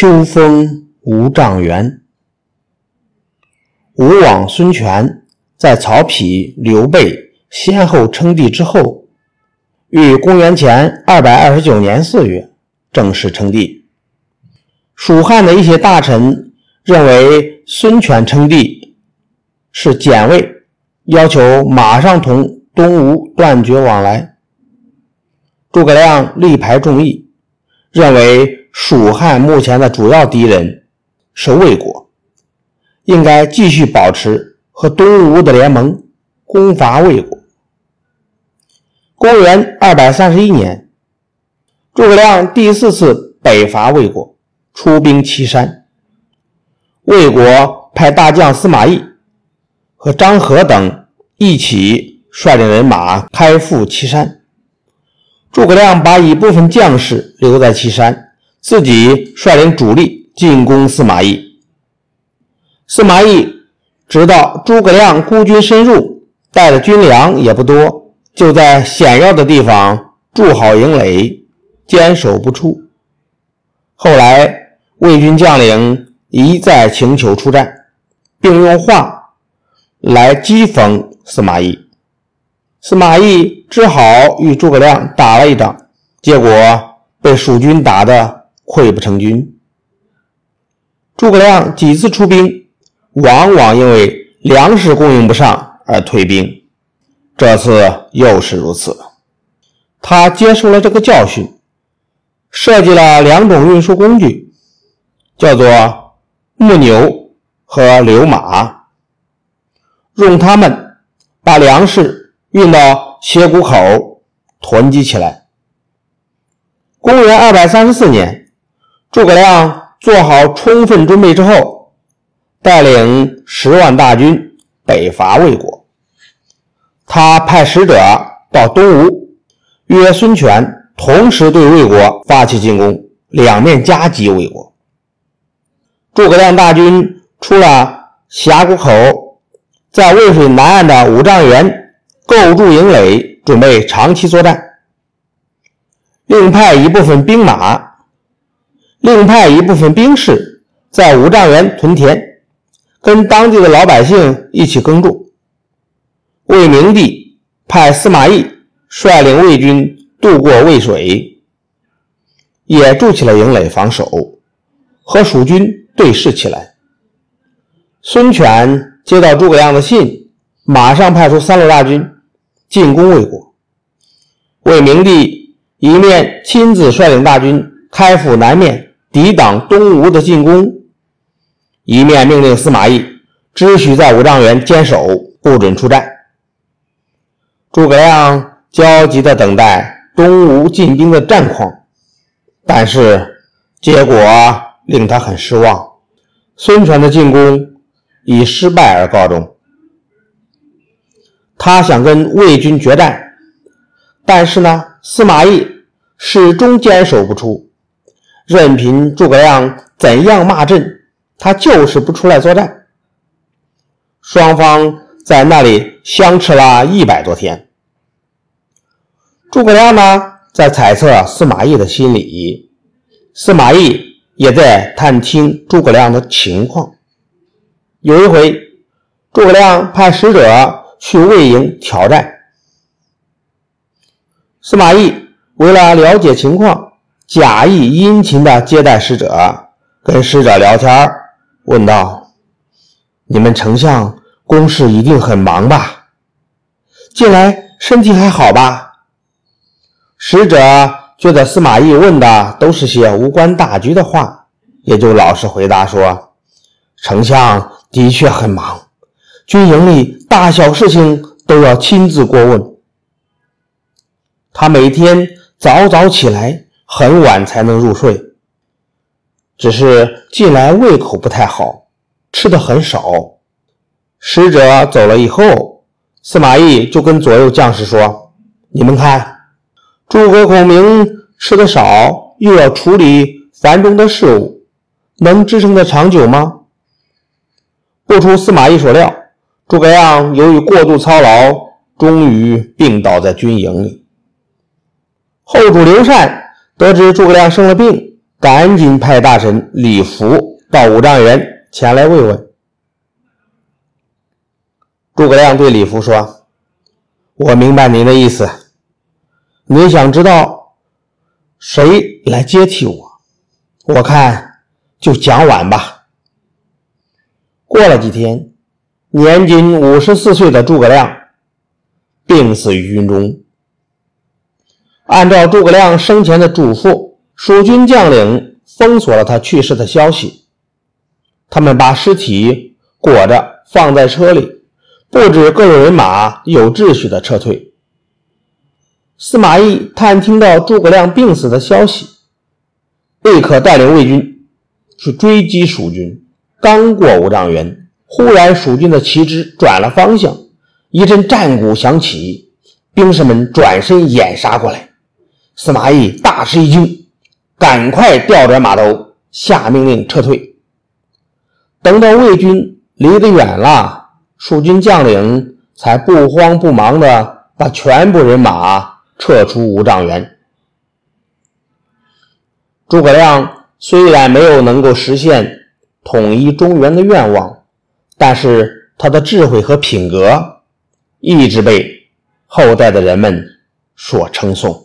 秋风无丈原。吴王孙权在曹丕、刘备先后称帝之后，于公元前二百二十九年四月正式称帝。蜀汉的一些大臣认为孙权称帝是简位，要求马上同东吴断绝往来。诸葛亮力排众议，认为蜀汉目前的主要敌人是魏国。应该继续保持和东吴的联盟，攻伐魏国。公元二百三十一年，诸葛亮第四次北伐魏国，出兵岐山。魏国派大将司马懿和张合等一起率领人马开赴岐山。诸葛亮把一部分将士留在岐山，自己率领主力进攻司马懿。司马懿知道诸葛亮孤军深入，带的军粮也不多，就在险要的地方筑好营垒，坚守不出。后来魏军将领一再请求出战，并用话来讥讽司马懿。司马懿只好与诸葛亮打了一仗，结果被蜀军打得溃不成军。诸葛亮几次出兵。往往因为粮食供应不上而退兵，这次又是如此。他接受了这个教训，设计了两种运输工具，叫做木牛和流马，用它们把粮食运到斜谷口囤积起来。公元二百三十四年，诸葛亮做好充分准备之后。带领十万大军北伐魏国，他派使者到东吴，约孙权同时对魏国发起进攻，两面夹击魏国。诸葛亮大军出了峡谷口，在渭水南岸的五丈原构筑营垒，准备长期作战。另派一部分兵马，另派一部分兵士在五丈原屯田。跟当地的老百姓一起耕种。魏明帝派司马懿率领魏军渡过渭水，也筑起了营垒防守，和蜀军对视起来。孙权接到诸葛亮的信，马上派出三路大军进攻魏国。魏明帝一面亲自率领大军开赴南面，抵挡东吴的进攻。一面命令司马懿只许在五丈原坚守，不准出战。诸葛亮焦急地等待东吴进兵的战况，但是结果令他很失望。孙权的进攻以失败而告终。他想跟魏军决战，但是呢，司马懿始终坚守不出，任凭诸葛亮怎样骂阵。他就是不出来作战，双方在那里相持了一百多天。诸葛亮呢，在猜测司马懿的心理，司马懿也在探听诸葛亮的情况。有一回，诸葛亮派使者去魏营挑战，司马懿为了了解情况，假意殷勤的接待使者，跟使者聊天问道：“你们丞相公事一定很忙吧？近来身体还好吧？”使者觉得司马懿问的都是些无关大局的话，也就老实回答说：“丞相的确很忙，军营里大小事情都要亲自过问。他每天早早起来，很晚才能入睡。”只是近来胃口不太好，吃的很少。使者走了以后，司马懿就跟左右将士说：“你们看，诸葛孔明吃的少，又要处理繁重的事务，能支撑得长久吗？”不出司马懿所料，诸葛亮由于过度操劳，终于病倒在军营里。后主刘禅得知诸葛亮生了病。赶紧派大臣李福到五丈原前来慰问。诸葛亮对李福说：“我明白您的意思，您想知道谁来接替我？我看就蒋琬吧。”过了几天，年仅五十四岁的诸葛亮病死于军中。按照诸葛亮生前的嘱咐，蜀军将领封锁了他去世的消息。他们把尸体裹着放在车里。布置各路人马有秩序的撤退。司马懿探听到诸葛亮病死的消息，立刻带领魏军去追击蜀军。刚过五丈原，忽然蜀军的旗帜转了方向，一阵战鼓响起，兵士们转身掩杀过来。司马懿大吃一惊，赶快调转马头，下命令撤退。等到魏军离得远了。蜀军将领才不慌不忙地把全部人马撤出五丈原。诸葛亮虽然没有能够实现统一中原的愿望，但是他的智慧和品格一直被后代的人们所称颂。